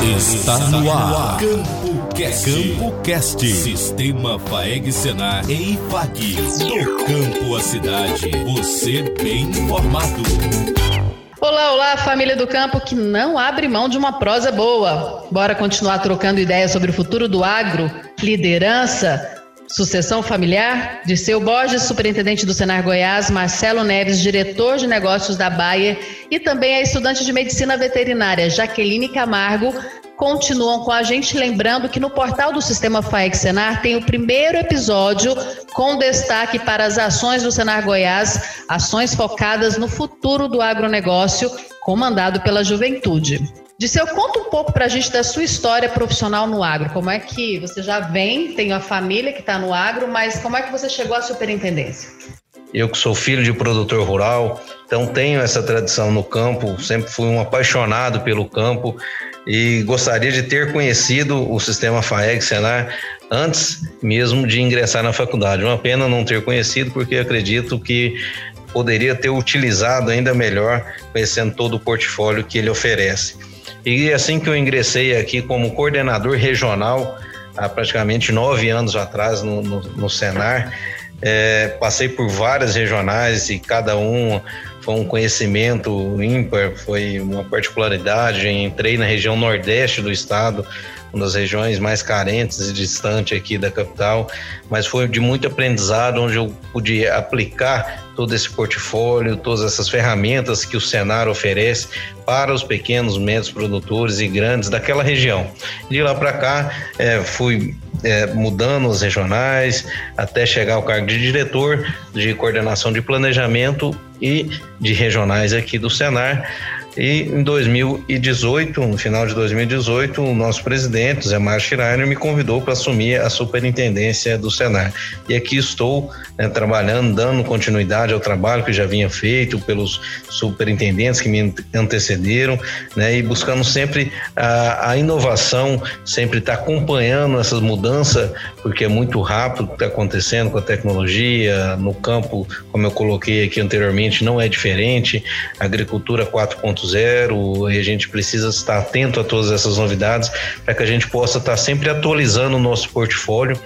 Está no ar. Campo Cast. Campo Cast. Sistema Faeg Senar e IFAG. Do campo à cidade. Você bem informado. Olá, olá, família do campo que não abre mão de uma prosa boa. Bora continuar trocando ideias sobre o futuro do agro, liderança, Sucessão familiar, de seu Borges, superintendente do Senar Goiás, Marcelo Neves, diretor de negócios da Bayer, e também a estudante de medicina veterinária, Jaqueline Camargo, continuam com a gente, lembrando que no portal do Sistema FAEC Senar tem o primeiro episódio com destaque para as ações do Senar Goiás, ações focadas no futuro do agronegócio, comandado pela juventude. Disseu, conta um pouco para a gente da sua história profissional no agro. Como é que você já vem, tem a família que está no agro, mas como é que você chegou à superintendência? Eu que sou filho de produtor rural, então tenho essa tradição no campo, sempre fui um apaixonado pelo campo e gostaria de ter conhecido o sistema FAEG Senar antes mesmo de ingressar na faculdade. Uma pena não ter conhecido, porque acredito que poderia ter utilizado ainda melhor, conhecendo todo o portfólio que ele oferece. E assim que eu ingressei aqui como coordenador regional, há praticamente nove anos atrás no, no, no Senar, é, passei por várias regionais e cada um foi um conhecimento ímpar, foi uma particularidade. Entrei na região nordeste do estado, uma das regiões mais carentes e distante aqui da capital, mas foi de muito aprendizado, onde eu pude aplicar todo esse portfólio, todas essas ferramentas que o Senar oferece para os pequenos, médios produtores e grandes daquela região. De lá para cá, é, fui é, mudando os regionais até chegar ao cargo de diretor de coordenação de planejamento e de regionais aqui do Senar e em 2018, no final de 2018, o nosso presidente, Zé Schreiner, me convidou para assumir a superintendência do Senar. E aqui estou né, trabalhando, dando continuidade ao trabalho que já vinha feito pelos superintendentes que me antecederam, né, e buscando sempre a, a inovação, sempre estar tá acompanhando essas mudanças, porque é muito rápido o que está acontecendo com a tecnologia, no campo, como eu coloquei aqui anteriormente, não é diferente, agricultura 4.0 4.0 e a gente precisa estar atento a todas essas novidades para que a gente possa estar sempre atualizando o nosso portfólio,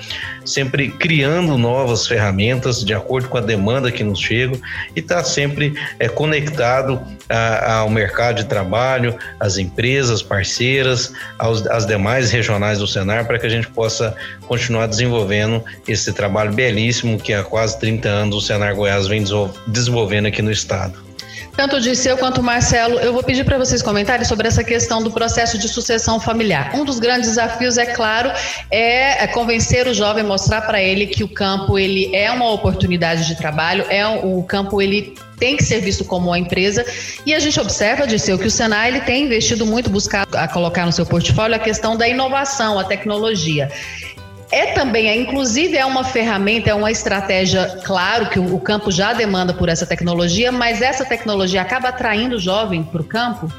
sempre criando novas ferramentas de acordo com a demanda que nos chega e estar sempre é, conectado a, ao mercado de trabalho, às empresas parceiras, aos, às demais regionais do Senar para que a gente possa continuar desenvolvendo esse trabalho belíssimo que há quase 30 anos o Senar Goiás vem desenvolvendo aqui no estado. Tanto o Disseu quanto o Marcelo, eu vou pedir para vocês comentarem sobre essa questão do processo de sucessão familiar. Um dos grandes desafios, é claro, é, é convencer o jovem, mostrar para ele que o campo ele é uma oportunidade de trabalho, é o campo ele tem que ser visto como uma empresa. E a gente observa, Disseu, que o Senai ele tem investido muito, buscado a colocar no seu portfólio a questão da inovação, a tecnologia. É também, é, inclusive, é uma ferramenta, é uma estratégia, claro que o, o campo já demanda por essa tecnologia, mas essa tecnologia acaba atraindo o jovem para o campo?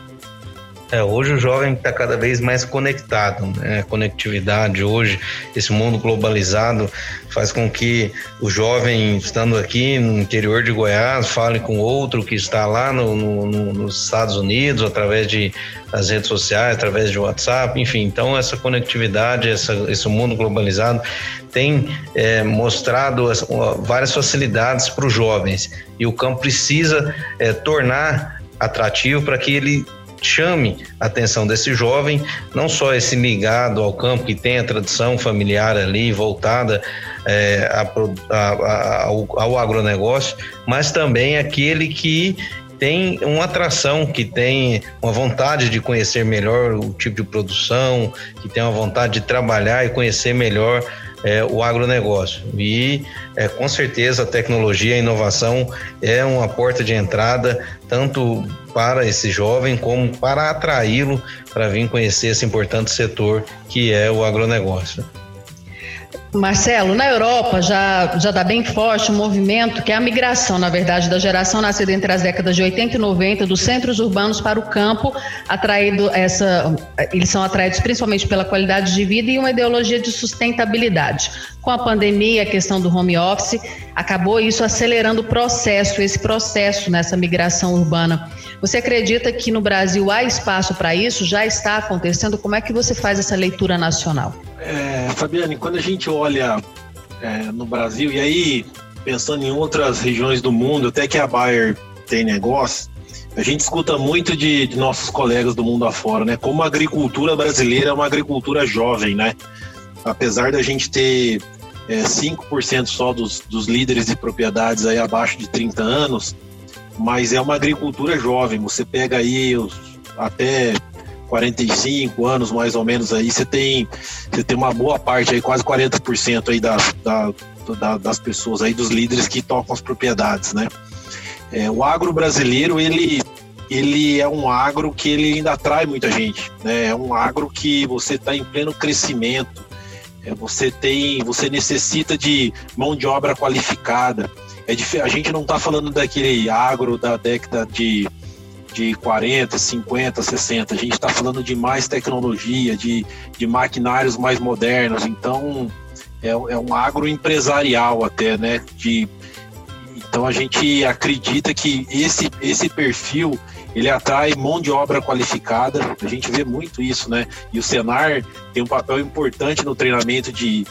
É, hoje o jovem está cada vez mais conectado, né? A conectividade hoje, esse mundo globalizado faz com que o jovem estando aqui no interior de Goiás fale com outro que está lá no, no, no, nos Estados Unidos através de das redes sociais, através de WhatsApp, enfim. Então essa conectividade, essa, esse mundo globalizado tem é, mostrado as, várias facilidades para os jovens e o campo precisa é, tornar atrativo para que ele chame a atenção desse jovem, não só esse ligado ao campo que tem a tradição familiar ali voltada é, a, a, ao, ao agronegócio, mas também aquele que tem uma atração, que tem uma vontade de conhecer melhor o tipo de produção, que tem uma vontade de trabalhar e conhecer melhor é, o agronegócio. E é, com certeza a tecnologia e a inovação é uma porta de entrada tanto para esse jovem como para atraí-lo para vir conhecer esse importante setor que é o agronegócio. Marcelo, na Europa já já está bem forte um movimento que é a migração, na verdade, da geração nascida entre as décadas de 80 e 90 dos centros urbanos para o campo, atraído essa, eles são atraídos principalmente pela qualidade de vida e uma ideologia de sustentabilidade. Com a pandemia, a questão do home office, acabou isso acelerando o processo, esse processo nessa migração urbana. Você acredita que no Brasil há espaço para isso? Já está acontecendo? Como é que você faz essa leitura nacional? É, Fabiane, quando a gente olha é, no Brasil, e aí pensando em outras regiões do mundo, até que a Bayer tem negócio, a gente escuta muito de, de, nossos colegas do mundo afora, né? Como a agricultura brasileira é uma agricultura jovem, né? Apesar da gente ter é, 5% só dos, dos líderes de propriedades aí abaixo de 30 anos, mas é uma agricultura jovem. Você pega aí os, até 45 anos mais ou menos aí, você tem, você tem uma boa parte aí, quase 40% aí da, da, da, das pessoas aí, dos líderes que tocam as propriedades, né? É, o agro brasileiro, ele, ele é um agro que ele ainda atrai muita gente, né? É um agro que você está em pleno crescimento, é, você tem, você necessita de mão de obra qualificada. É, a gente não está falando daquele agro da década de de 40, 50, 60. A gente está falando de mais tecnologia, de, de maquinários mais modernos. Então, é, é um agroempresarial até, né? De, então, a gente acredita que esse, esse perfil ele atrai mão de obra qualificada. A gente vê muito isso, né? E o Senar tem um papel importante no treinamento de,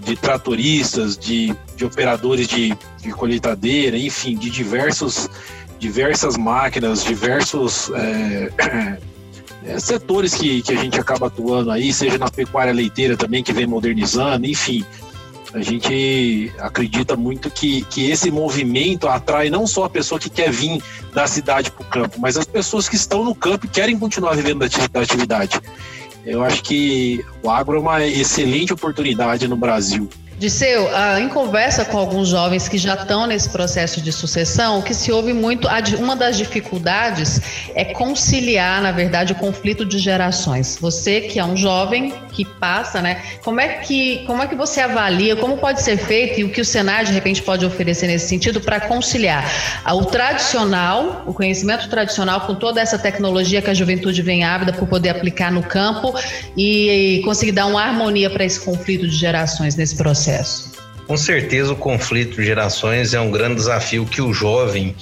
de tratoristas, de, de operadores de, de colheitadeira, enfim, de diversos diversas máquinas, diversos é, é, setores que, que a gente acaba atuando aí, seja na pecuária leiteira também, que vem modernizando, enfim. A gente acredita muito que, que esse movimento atrai não só a pessoa que quer vir da cidade para o campo, mas as pessoas que estão no campo e querem continuar vivendo da atividade. Eu acho que o agro é uma excelente oportunidade no Brasil. Disseu, ah, em conversa com alguns jovens que já estão nesse processo de sucessão, o que se ouve muito, uma das dificuldades é conciliar, na verdade, o conflito de gerações. Você que é um jovem que passa, né? Como é que, como é que você avalia, como pode ser feito e o que o Senar de repente pode oferecer nesse sentido para conciliar o tradicional, o conhecimento tradicional com toda essa tecnologia que a juventude vem ávida por poder aplicar no campo e, e conseguir dar uma harmonia para esse conflito de gerações nesse processo? Processo? Com certeza, o conflito de gerações é um grande desafio que o jovem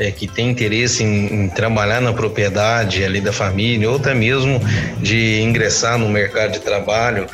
é, que tem interesse em, em, trabalhar na propriedade ali da família, ou até mesmo de ingressar no mercado de trabalho,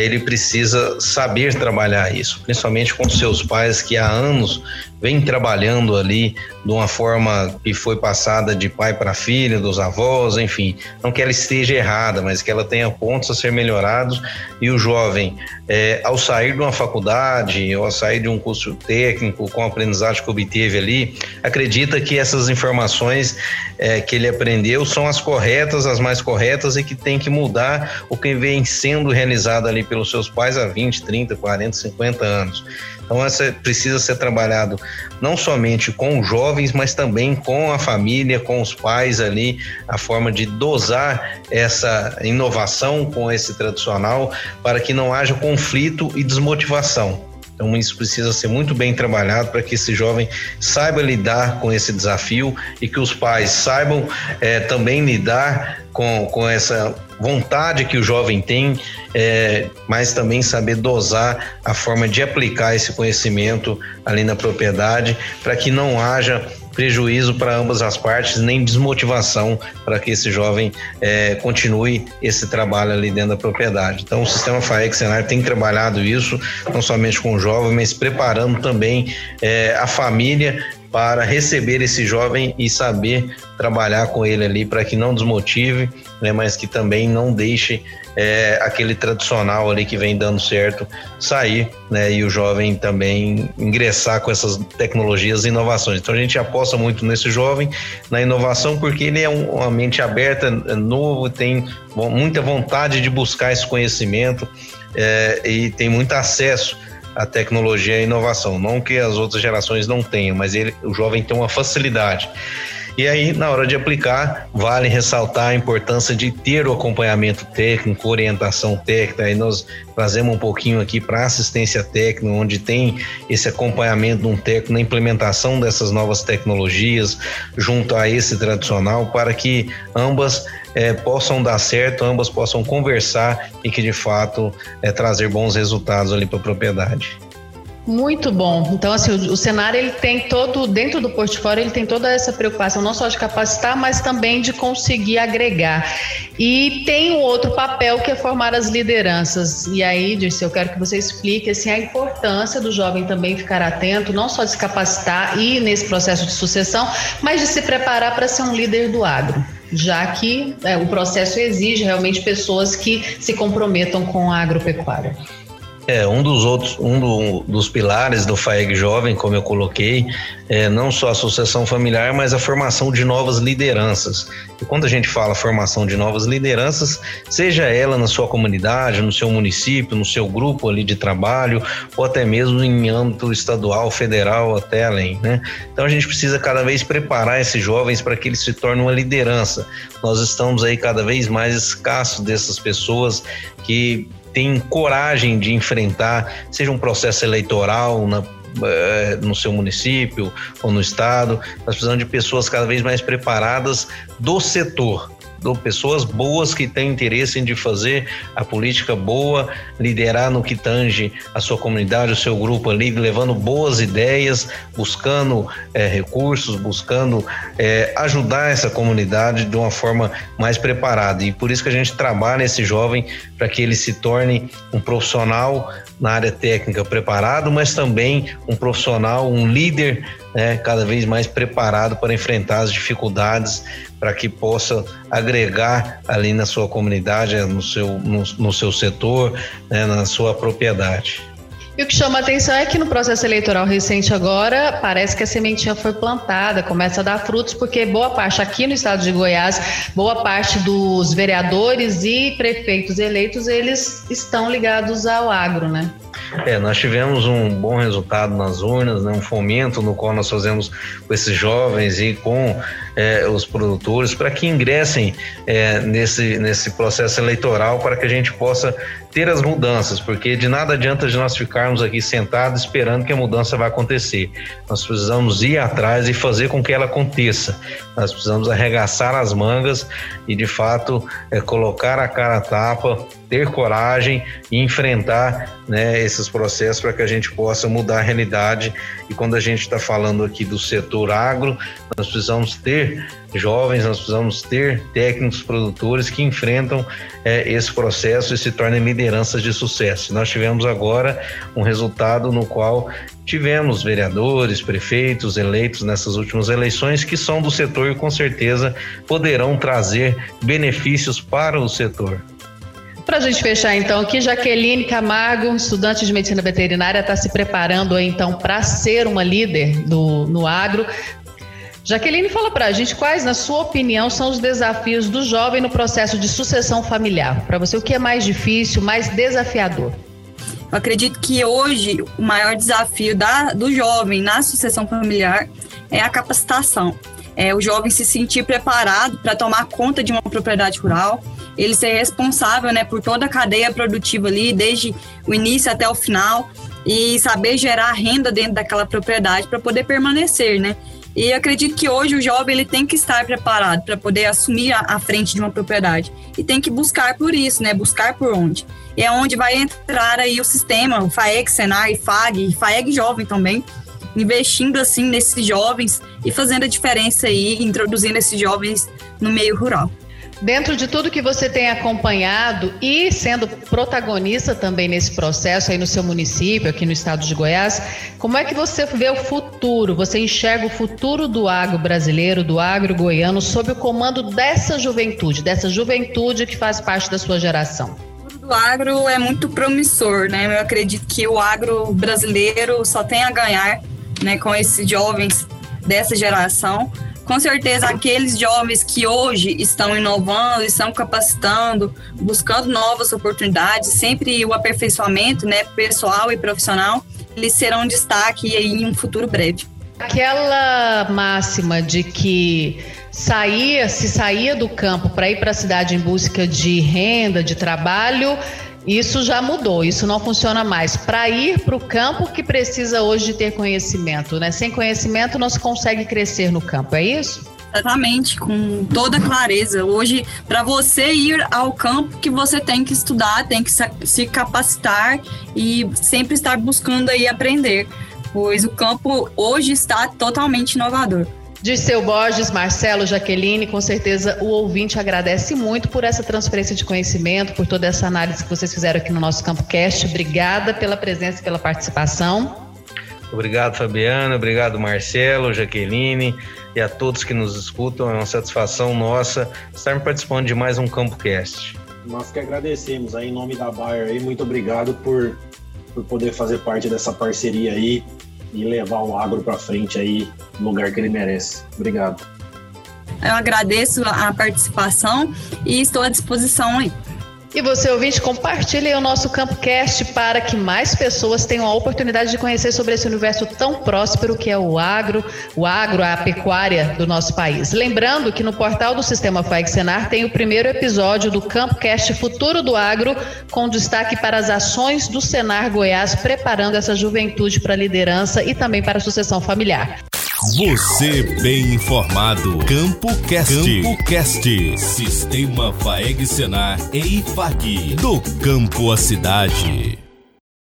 ele precisa saber trabalhar isso, principalmente com seus pais que há anos vem trabalhando ali de uma forma que foi passada de pai para filha, dos avós, enfim. Não que ela esteja errada, mas que ela tenha pontos a ser melhorados e o jovem, é, ao sair de uma faculdade ou ao sair de um curso técnico com a aprendizagem que obteve ali, acredita que essas informações é, que ele aprendeu são as corretas, as mais corretas e que tem que mudar o que vem sendo realizado ali pelos seus pais há 20, 30, 40, 50 anos. Então, essa precisa ser trabalhado não somente com os jovens, mas também com a família, com os pais ali, a forma de dosar essa inovação com esse tradicional para que não haja conflito e desmotivação. Então, isso precisa ser muito bem trabalhado para que esse jovem saiba lidar com esse desafio e que os pais saibam é, também lidar com, com essa vontade que o jovem tem, é, mas também saber dosar a forma de aplicar esse conhecimento ali na propriedade para que não haja prejuízo para ambas as partes, nem desmotivação para que esse jovem é, continue esse trabalho ali dentro da propriedade. Então, o sistema FAEC Senar tem trabalhado isso, não somente com o jovem, mas preparando também é, a família para receber esse jovem e saber trabalhar com ele ali para que não desmotive, né, mas que também não deixe é, aquele tradicional ali que vem dando certo sair, né, e o jovem também ingressar com essas tecnologias e inovações. Então a gente aposta muito nesse jovem, na inovação, porque ele é uma mente aberta, é novo, tem muita vontade de buscar esse conhecimento é, e tem muito acesso a tecnologia e a inovação. Não que as outras gerações não tenham, mas ele, o jovem tem uma facilidade. E aí, na hora de aplicar, vale ressaltar a importância de ter o acompanhamento técnico, orientação técnica. Aí nós trazemos um pouquinho aqui para assistência técnica, onde tem esse acompanhamento de um técnico na implementação dessas novas tecnologias, junto a esse tradicional, para que ambas é, possam dar certo, ambas possam conversar e que de fato é, trazer bons resultados ali para a propriedade. Muito bom. Então, assim, o, o, cenário ele tem todo, dentro do portfólio, ele tem toda essa preocupação, não só de capacitar, mas também de conseguir agregar. E tem um outro papel que é formar as lideranças. E aí, Dirce, eu quero que você explique assim, a importância do jovem também ficar atento, não só de se capacitar e nesse processo de sucessão, mas de se preparar para ser um líder do agro já que é, o processo exige realmente pessoas que se comprometam com a agropecuária. É, um dos outros, um do, dos pilares do FAEG Jovem, como eu coloquei, é não só a sucessão familiar, mas a formação de novas lideranças. E quando a gente fala formação de novas lideranças, seja ela na sua comunidade, no seu município, no seu grupo ali de trabalho, ou até mesmo em âmbito estadual, federal, até além, né? Então a gente precisa cada vez preparar esses jovens para que eles se tornem uma liderança. Nós estamos aí cada vez mais escassos dessas pessoas que tem coragem de enfrentar, seja um processo eleitoral na, eh, no seu município ou no estado. Nós precisamos de pessoas cada vez mais preparadas do setor pessoas boas que têm interesse em de fazer a política boa, liderar no que tange a sua comunidade, o seu grupo ali, levando boas ideias, buscando é, recursos, buscando é, ajudar essa comunidade de uma forma mais preparada. E por isso que a gente trabalha esse jovem para que ele se torne um profissional na área técnica preparado, mas também um profissional, um líder né, cada vez mais preparado para enfrentar as dificuldades, para que possa agregar ali na sua comunidade, no seu, no, no seu setor, né, na sua propriedade. E o que chama a atenção é que no processo eleitoral recente agora, parece que a sementinha foi plantada, começa a dar frutos, porque boa parte aqui no estado de Goiás, boa parte dos vereadores e prefeitos eleitos, eles estão ligados ao agro, né? É, nós tivemos um bom resultado nas urnas, né, um fomento no qual nós fazemos com esses jovens e com é, os produtores para que ingressem é, nesse, nesse processo eleitoral para que a gente possa ter as mudanças, porque de nada adianta de nós ficarmos aqui sentados esperando que a mudança vai acontecer. Nós precisamos ir atrás e fazer com que ela aconteça. Nós precisamos arregaçar as mangas e, de fato, é, colocar a cara a tapa, ter coragem e enfrentar né, esses processos para que a gente possa mudar a realidade. E quando a gente está falando aqui do setor agro, nós precisamos ter jovens, nós precisamos ter técnicos produtores que enfrentam é, esse processo e se tornem lideranças de sucesso. Nós tivemos agora um resultado no qual tivemos vereadores, prefeitos eleitos nessas últimas eleições que são do setor e com certeza poderão trazer benefícios para o setor. Para a gente fechar então aqui, Jaqueline Camargo, estudante de medicina veterinária, está se preparando então para ser uma líder do, no agro. Jaqueline, fala para a gente quais, na sua opinião, são os desafios do jovem no processo de sucessão familiar. Para você, o que é mais difícil, mais desafiador? Eu acredito que hoje o maior desafio da, do jovem na sucessão familiar é a capacitação. É o jovem se sentir preparado para tomar conta de uma propriedade rural, ele ser responsável né, por toda a cadeia produtiva ali, desde o início até o final, e saber gerar renda dentro daquela propriedade para poder permanecer, né? E acredito que hoje o jovem ele tem que estar preparado para poder assumir a, a, frente de uma propriedade e tem que buscar por isso, né? Buscar por onde. E é onde vai entrar aí o sistema, o FAEG, Senai, FAG, FAEG jovem também, investindo assim nesses jovens e fazendo a diferença aí, introduzindo esses jovens no meio rural. Dentro de tudo que você tem acompanhado e sendo protagonista também nesse processo aí no seu município, aqui no estado de Goiás, como é que você vê o futuro? Você enxerga o futuro do agro brasileiro, do agro goiano, sob o comando dessa juventude, dessa juventude que faz parte da sua geração? O agro é muito promissor, né? Eu acredito que o agro brasileiro só tem a ganhar, né, com esses jovens dessa geração com certeza aqueles jovens que hoje estão inovando, estão capacitando, buscando novas oportunidades, sempre o aperfeiçoamento, né, pessoal e profissional, eles serão destaque em um futuro breve. Aquela máxima de que saía, se saía do campo para ir para a cidade em busca de renda, de trabalho, isso já mudou, isso não funciona mais. Para ir para o campo que precisa hoje de ter conhecimento, né? Sem conhecimento não se consegue crescer no campo, é isso? Exatamente, com toda clareza. Hoje, para você ir ao campo, que você tem que estudar, tem que se capacitar e sempre estar buscando aí aprender, pois o campo hoje está totalmente inovador. Seu Borges, Marcelo, Jaqueline, com certeza o ouvinte agradece muito por essa transferência de conhecimento, por toda essa análise que vocês fizeram aqui no nosso Campo Cast. Obrigada pela presença e pela participação. Obrigado, Fabiana. Obrigado, Marcelo, Jaqueline e a todos que nos escutam. É uma satisfação nossa estar participando de mais um Campo Cast. Nós que agradecemos aí em nome da Bayer aí. Muito obrigado por, por poder fazer parte dessa parceria aí e levar o agro para frente aí no lugar que ele merece. Obrigado. Eu agradeço a participação e estou à disposição aí. E você, ouvinte, compartilhe o nosso CampoCast para que mais pessoas tenham a oportunidade de conhecer sobre esse universo tão próspero que é o agro, o agro, a pecuária do nosso país. Lembrando que no portal do Sistema FAEG Senar tem o primeiro episódio do CampoCast Futuro do Agro, com destaque para as ações do Senar Goiás, preparando essa juventude para a liderança e também para a sucessão familiar. Você bem informado. Campo Cast. Campo Cast. Sistema Faeg Senar e IFAC. Do campo à cidade.